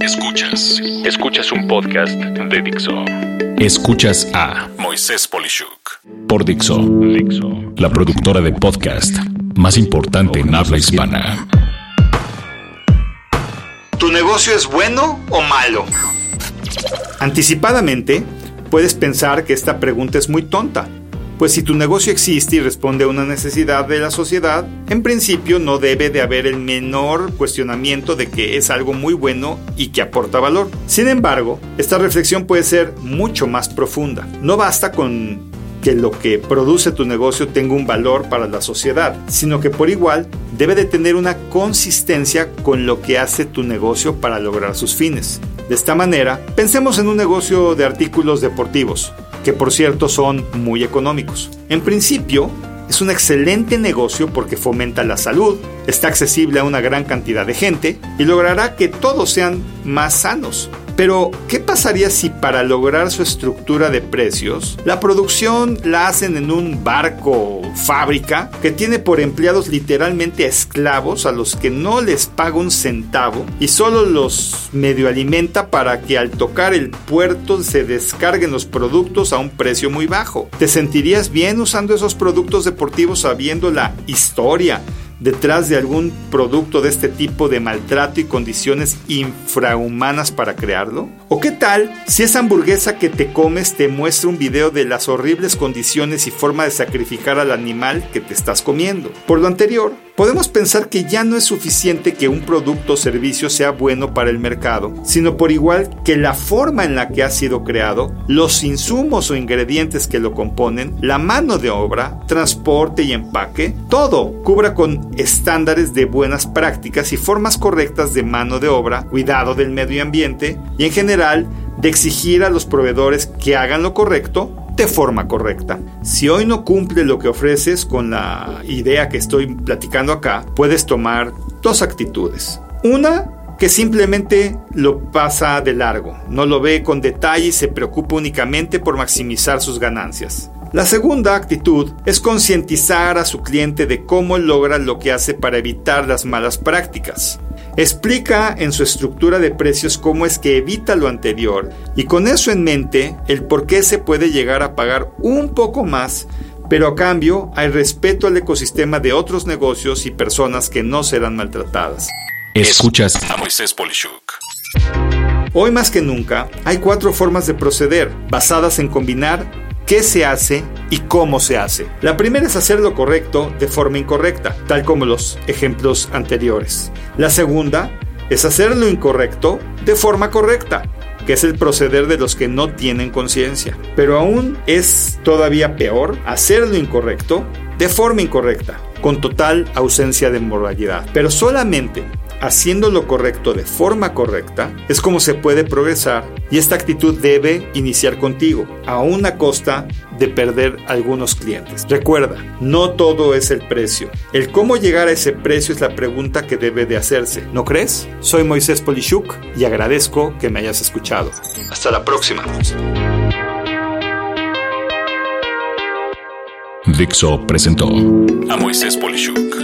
Escuchas. Escuchas un podcast de Dixo. Escuchas a Moisés Polishuk por Dixo. Dixo. La productora de podcast más importante en habla hispana. ¿Tu negocio es bueno o malo? Anticipadamente, puedes pensar que esta pregunta es muy tonta pues si tu negocio existe y responde a una necesidad de la sociedad, en principio no debe de haber el menor cuestionamiento de que es algo muy bueno y que aporta valor. Sin embargo, esta reflexión puede ser mucho más profunda. No basta con que lo que produce tu negocio tenga un valor para la sociedad, sino que por igual debe de tener una consistencia con lo que hace tu negocio para lograr sus fines. De esta manera, pensemos en un negocio de artículos deportivos que por cierto son muy económicos. En principio, es un excelente negocio porque fomenta la salud, está accesible a una gran cantidad de gente y logrará que todos sean más sanos. Pero, ¿qué pasaría si para lograr su estructura de precios, la producción la hacen en un barco fábrica que tiene por empleados literalmente esclavos a los que no les paga un centavo y solo los medio alimenta para que al tocar el puerto se descarguen los productos a un precio muy bajo? ¿Te sentirías bien usando esos productos deportivos sabiendo la historia? Detrás de algún producto de este tipo de maltrato y condiciones infrahumanas para crearlo? ¿O qué tal si esa hamburguesa que te comes te muestra un video de las horribles condiciones y forma de sacrificar al animal que te estás comiendo? Por lo anterior, podemos pensar que ya no es suficiente que un producto o servicio sea bueno para el mercado, sino por igual que la forma en la que ha sido creado, los insumos o ingredientes que lo componen, la mano de obra, transporte y empaque, todo cubra con estándares de buenas prácticas y formas correctas de mano de obra, cuidado del medio ambiente y en de exigir a los proveedores que hagan lo correcto de forma correcta. Si hoy no cumple lo que ofreces con la idea que estoy platicando acá, puedes tomar dos actitudes. Una, que simplemente lo pasa de largo, no lo ve con detalle y se preocupa únicamente por maximizar sus ganancias. La segunda actitud es concientizar a su cliente de cómo logra lo que hace para evitar las malas prácticas. Explica en su estructura de precios cómo es que evita lo anterior y con eso en mente el por qué se puede llegar a pagar un poco más, pero a cambio hay respeto al ecosistema de otros negocios y personas que no serán maltratadas. Escuchas a Moisés Polishuk. Hoy más que nunca hay cuatro formas de proceder basadas en combinar qué se hace y cómo se hace. La primera es hacer lo correcto de forma incorrecta, tal como los ejemplos anteriores. La segunda es hacer lo incorrecto de forma correcta, que es el proceder de los que no tienen conciencia. Pero aún es todavía peor hacer lo incorrecto de forma incorrecta, con total ausencia de moralidad. Pero solamente haciendo lo correcto de forma correcta es como se puede progresar y esta actitud debe iniciar contigo, a una costa de perder algunos clientes. Recuerda, no todo es el precio. El cómo llegar a ese precio es la pregunta que debe de hacerse. ¿No crees? Soy Moisés Polishuk y agradezco que me hayas escuchado. Hasta la próxima. Dixo presentó a Moisés Polishuk